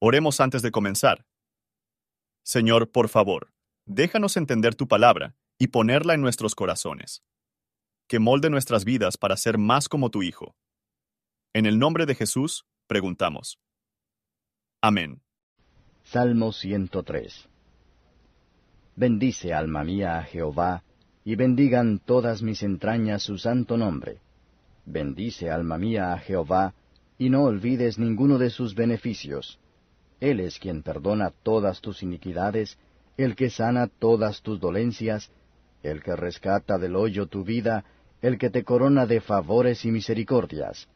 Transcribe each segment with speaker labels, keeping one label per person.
Speaker 1: Oremos antes de comenzar. Señor, por favor, déjanos entender tu palabra y ponerla en nuestros corazones. Que molde nuestras vidas para ser más como tu Hijo. En el nombre de Jesús, preguntamos. Amén.
Speaker 2: Salmo 103 Bendice, alma mía, a Jehová, y bendigan todas mis entrañas su santo nombre. Bendice, alma mía, a Jehová, y no olvides ninguno de sus beneficios. Él es quien perdona todas tus iniquidades, el que sana todas tus dolencias, el que rescata del hoyo tu vida, el que te corona de favores y misericordias,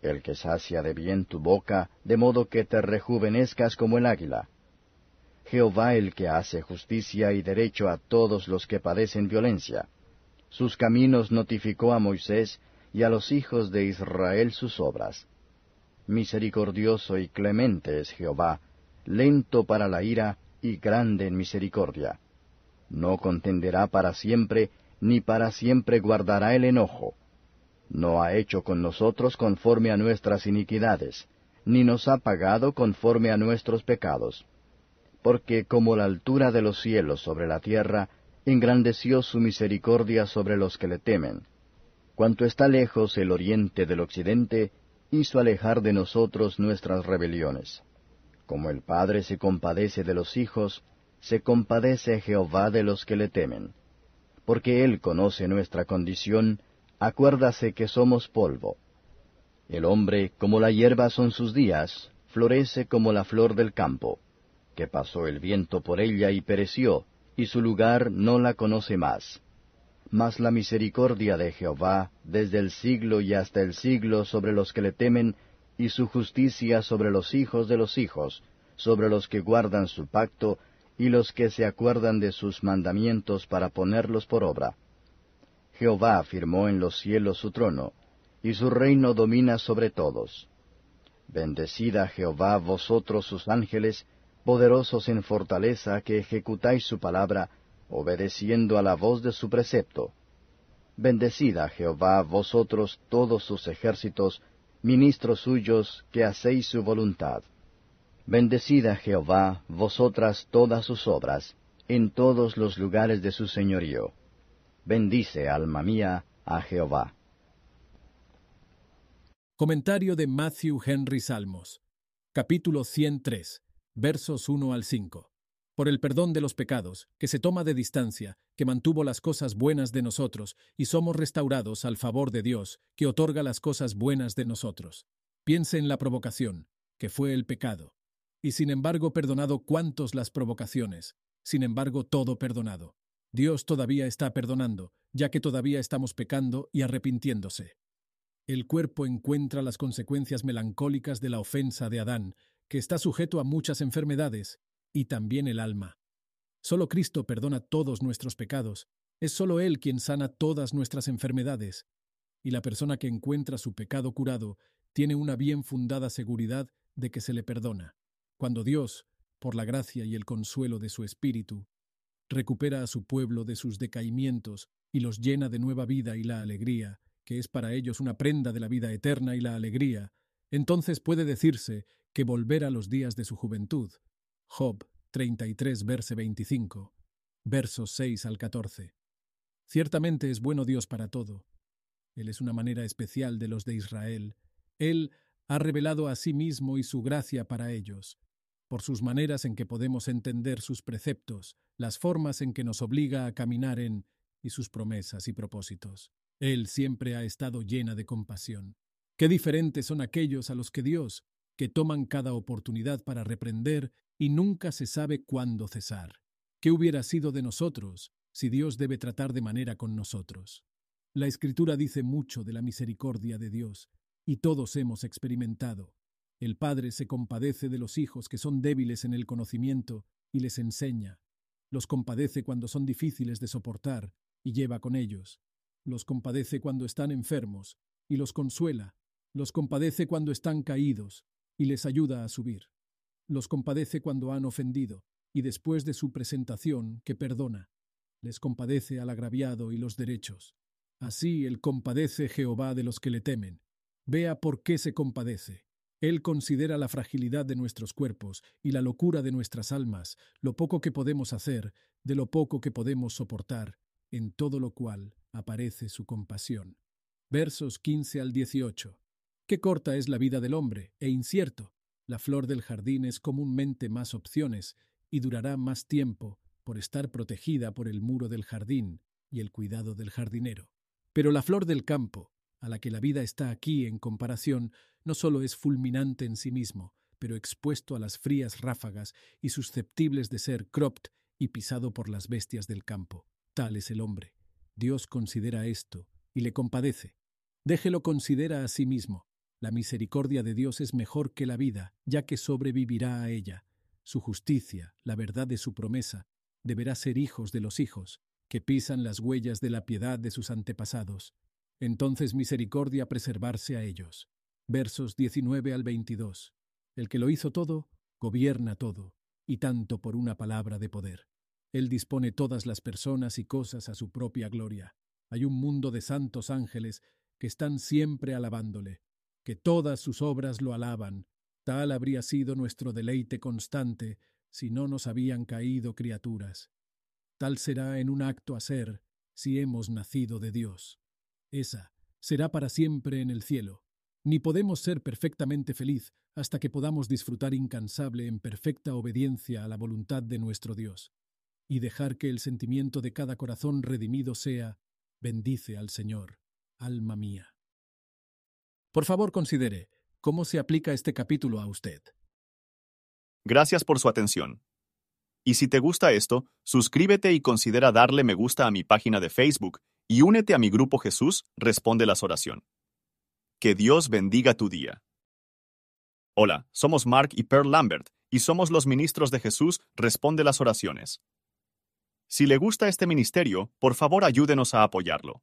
Speaker 2: el que sacia de bien tu boca, de modo que te rejuvenezcas como el águila. Jehová el que hace justicia y derecho a todos los que padecen violencia. Sus caminos notificó a Moisés y a los hijos de Israel sus obras. Misericordioso y clemente es Jehová, lento para la ira y grande en misericordia. No contenderá para siempre, ni para siempre guardará el enojo. No ha hecho con nosotros conforme a nuestras iniquidades, ni nos ha pagado conforme a nuestros pecados. Porque como la altura de los cielos sobre la tierra, engrandeció su misericordia sobre los que le temen. Cuanto está lejos el oriente del occidente, hizo alejar de nosotros nuestras rebeliones. Como el Padre se compadece de los hijos, se compadece Jehová de los que le temen. Porque Él conoce nuestra condición, acuérdase que somos polvo. El hombre, como la hierba son sus días, florece como la flor del campo, que pasó el viento por ella y pereció, y su lugar no la conoce más. Mas la misericordia de Jehová desde el siglo y hasta el siglo sobre los que le temen, y su justicia sobre los hijos de los hijos, sobre los que guardan su pacto, y los que se acuerdan de sus mandamientos para ponerlos por obra. Jehová afirmó en los cielos su trono, y su reino domina sobre todos. Bendecida Jehová vosotros sus ángeles, poderosos en fortaleza que ejecutáis su palabra, obedeciendo a la voz de su precepto. Bendecida Jehová vosotros todos sus ejércitos, ministros suyos que hacéis su voluntad. Bendecida Jehová, vosotras todas sus obras, en todos los lugares de su señorío. Bendice, alma mía, a Jehová.
Speaker 3: Comentario de Matthew Henry Salmos, capítulo 103, versos 1 al 5. Por el perdón de los pecados, que se toma de distancia, que mantuvo las cosas buenas de nosotros, y somos restaurados al favor de Dios, que otorga las cosas buenas de nosotros. Piense en la provocación, que fue el pecado y sin embargo perdonado cuantos las provocaciones, sin embargo todo perdonado. Dios todavía está perdonando, ya que todavía estamos pecando y arrepintiéndose. El cuerpo encuentra las consecuencias melancólicas de la ofensa de Adán, que está sujeto a muchas enfermedades, y también el alma. Solo Cristo perdona todos nuestros pecados, es solo Él quien sana todas nuestras enfermedades, y la persona que encuentra su pecado curado tiene una bien fundada seguridad de que se le perdona. Cuando Dios, por la gracia y el consuelo de su Espíritu, recupera a su pueblo de sus decaimientos y los llena de nueva vida y la alegría, que es para ellos una prenda de la vida eterna y la alegría, entonces puede decirse que volver a los días de su juventud. Job 33, verse 25, versos 6 al 14. Ciertamente es bueno Dios para todo. Él es una manera especial de los de Israel. Él ha revelado a sí mismo y su gracia para ellos por sus maneras en que podemos entender sus preceptos, las formas en que nos obliga a caminar en y sus promesas y propósitos. Él siempre ha estado llena de compasión. Qué diferentes son aquellos a los que Dios, que toman cada oportunidad para reprender y nunca se sabe cuándo cesar. ¿Qué hubiera sido de nosotros si Dios debe tratar de manera con nosotros? La Escritura dice mucho de la misericordia de Dios, y todos hemos experimentado, el Padre se compadece de los hijos que son débiles en el conocimiento y les enseña. Los compadece cuando son difíciles de soportar y lleva con ellos. Los compadece cuando están enfermos y los consuela. Los compadece cuando están caídos y les ayuda a subir. Los compadece cuando han ofendido y después de su presentación que perdona. Les compadece al agraviado y los derechos. Así el compadece Jehová de los que le temen. Vea por qué se compadece Él considera la fragilidad de nuestros cuerpos y la locura de nuestras almas, lo poco que podemos hacer, de lo poco que podemos soportar, en todo lo cual aparece su compasión. Versos 15 al 18. Qué corta es la vida del hombre, e incierto. La flor del jardín es comúnmente más opciones y durará más tiempo por estar protegida por el muro del jardín y el cuidado del jardinero. Pero la flor del campo, a la que la vida está aquí en comparación, no solo es fulminante en sí mismo, pero expuesto a las frías ráfagas y susceptibles de ser cropt y pisado por las bestias del campo. Tal es el hombre. Dios considera esto y le compadece. Déjelo considera a sí mismo. La misericordia de Dios es mejor que la vida, ya que sobrevivirá a ella. Su justicia, la verdad de su promesa, deberá ser hijos de los hijos, que pisan las huellas de la piedad de sus antepasados. Entonces misericordia preservarse a ellos. Versos 19 al 22. El que lo hizo todo, gobierna todo, y tanto por una palabra de poder. Él dispone todas las personas y cosas a su propia gloria. Hay un mundo de santos ángeles que están siempre alabándole, que todas sus obras lo alaban. Tal habría sido nuestro deleite constante si no nos habían caído criaturas. Tal será en un acto a ser si hemos nacido de Dios. Esa será para siempre en el cielo. Ni podemos ser perfectamente feliz hasta que podamos disfrutar incansable en perfecta obediencia a la voluntad de nuestro Dios, y dejar que el sentimiento de cada corazón redimido sea, bendice al Señor, alma mía. Por favor, considere cómo se aplica este capítulo a usted.
Speaker 1: Gracias por su atención. Y si te gusta esto, suscríbete y considera darle me gusta a mi página de Facebook y únete a mi grupo Jesús Responde las Oración. Que Dios bendiga tu día. Hola, somos Mark y Pearl Lambert y somos los ministros de Jesús Responde las Oraciones. Si le gusta este ministerio, por favor ayúdenos a apoyarlo.